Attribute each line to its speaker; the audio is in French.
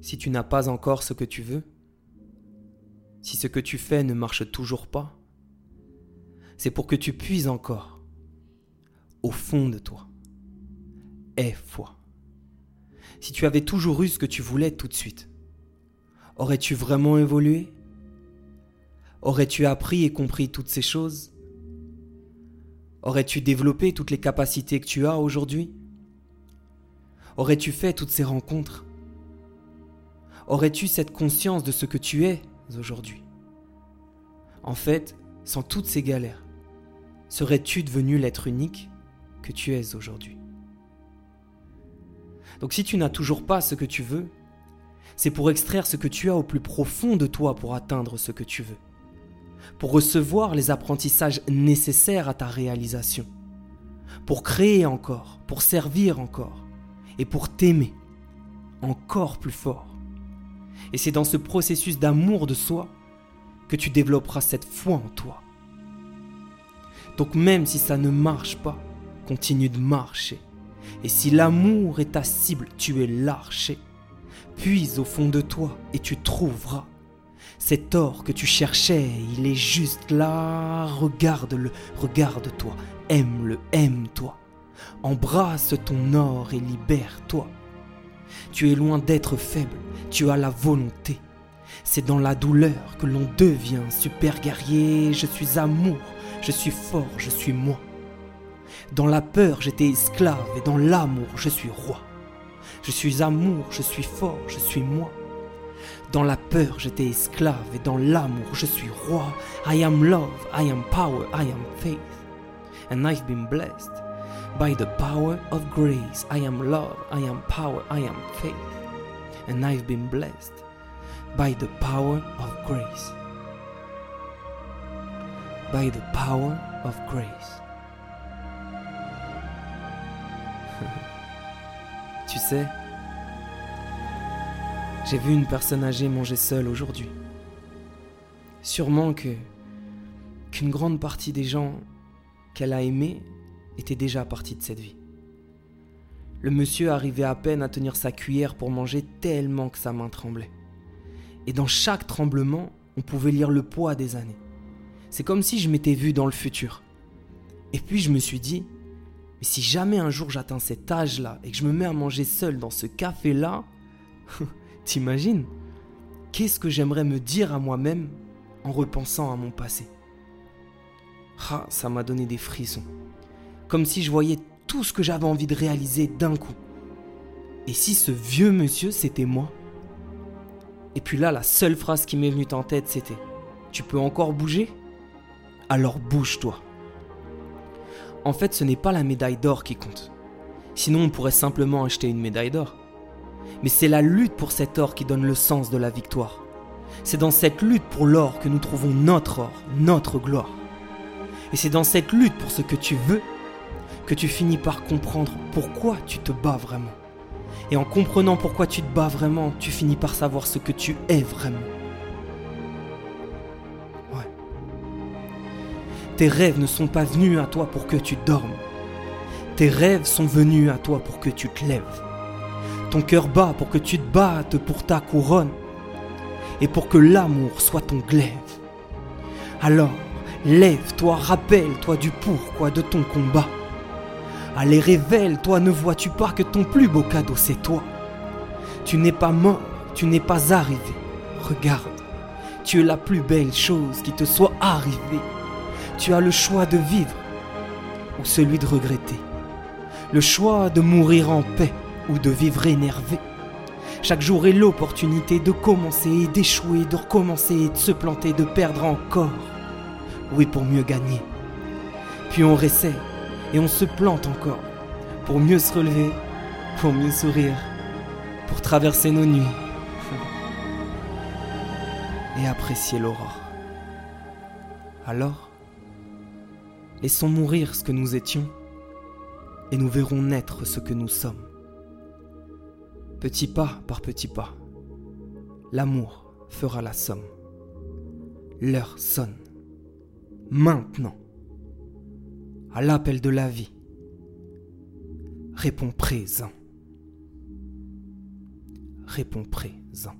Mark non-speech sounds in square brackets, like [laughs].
Speaker 1: Si tu n'as pas encore ce que tu veux, si ce que tu fais ne marche toujours pas, c'est pour que tu puisses encore, au fond de toi, aie foi. Si tu avais toujours eu ce que tu voulais tout de suite, aurais-tu vraiment évolué? Aurais-tu appris et compris toutes ces choses? Aurais-tu développé toutes les capacités que tu as aujourd'hui? Aurais-tu fait toutes ces rencontres? Aurais-tu cette conscience de ce que tu es aujourd'hui? En fait, sans toutes ces galères, serais-tu devenu l'être unique que tu es aujourd'hui? Donc si tu n'as toujours pas ce que tu veux, c'est pour extraire ce que tu as au plus profond de toi pour atteindre ce que tu veux pour recevoir les apprentissages nécessaires à ta réalisation, pour créer encore, pour servir encore, et pour t'aimer encore plus fort. Et c'est dans ce processus d'amour de soi que tu développeras cette foi en toi. Donc même si ça ne marche pas, continue de marcher. Et si l'amour est ta cible, tu es l'archer. Puise au fond de toi et tu trouveras cet or que tu cherchais, il est juste là. Regarde-le, regarde-toi. Aime-le, aime-toi. Embrasse ton or et libère-toi. Tu es loin d'être faible, tu as la volonté. C'est dans la douleur que l'on devient super guerrier. Je suis amour, je suis fort, je suis moi. Dans la peur, j'étais esclave et dans l'amour, je suis roi. Je suis amour, je suis fort, je suis moi. Dans la peur, j'étais esclave et dans l'amour, je suis roi. I am love, I am power, I am faith. And I've been blessed by the power of grace. I am love, I am power, I am faith. And I've been blessed by the power of grace. By the power of grace. [laughs] tu sais, j'ai vu une personne âgée manger seule aujourd'hui. Sûrement que qu'une grande partie des gens qu'elle a aimés étaient déjà partis de cette vie. Le monsieur arrivait à peine à tenir sa cuillère pour manger tellement que sa main tremblait. Et dans chaque tremblement, on pouvait lire le poids des années. C'est comme si je m'étais vu dans le futur. Et puis je me suis dit, mais si jamais un jour j'atteins cet âge-là et que je me mets à manger seul dans ce café-là, [laughs] T'imagines? Qu'est-ce que j'aimerais me dire à moi-même en repensant à mon passé? Ah, ça m'a donné des frissons. Comme si je voyais tout ce que j'avais envie de réaliser d'un coup. Et si ce vieux monsieur, c'était moi? Et puis là, la seule phrase qui m'est venue en tête, c'était Tu peux encore bouger Alors bouge-toi. En fait, ce n'est pas la médaille d'or qui compte. Sinon, on pourrait simplement acheter une médaille d'or mais c'est la lutte pour cet or qui donne le sens de la victoire. C'est dans cette lutte pour l'or que nous trouvons notre or, notre gloire. Et c'est dans cette lutte pour ce que tu veux que tu finis par comprendre pourquoi tu te bats vraiment. Et en comprenant pourquoi tu te bats vraiment, tu finis par savoir ce que tu es vraiment. Ouais. Tes rêves ne sont pas venus à toi pour que tu dormes. Tes rêves sont venus à toi pour que tu te lèves ton cœur bat pour que tu te battes pour ta couronne et pour que l'amour soit ton glaive. Alors, lève-toi, rappelle-toi du pourquoi de ton combat. Allez, révèle-toi, ne vois-tu pas que ton plus beau cadeau c'est toi? Tu n'es pas mort, tu n'es pas arrivé. Regarde, tu es la plus belle chose qui te soit arrivée. Tu as le choix de vivre ou celui de regretter. Le choix de mourir en paix ou de vivre énervé. Chaque jour est l'opportunité de commencer et d'échouer, de recommencer et de se planter, de perdre encore. Oui, pour mieux gagner. Puis on réessaie et on se plante encore pour mieux se relever, pour mieux sourire, pour traverser nos nuits [laughs] et apprécier l'aurore. Alors, laissons mourir ce que nous étions et nous verrons naître ce que nous sommes. Petit pas par petit pas, l'amour fera la somme. L'heure sonne. Maintenant. À l'appel de la vie. Réponds présent. réponds présent.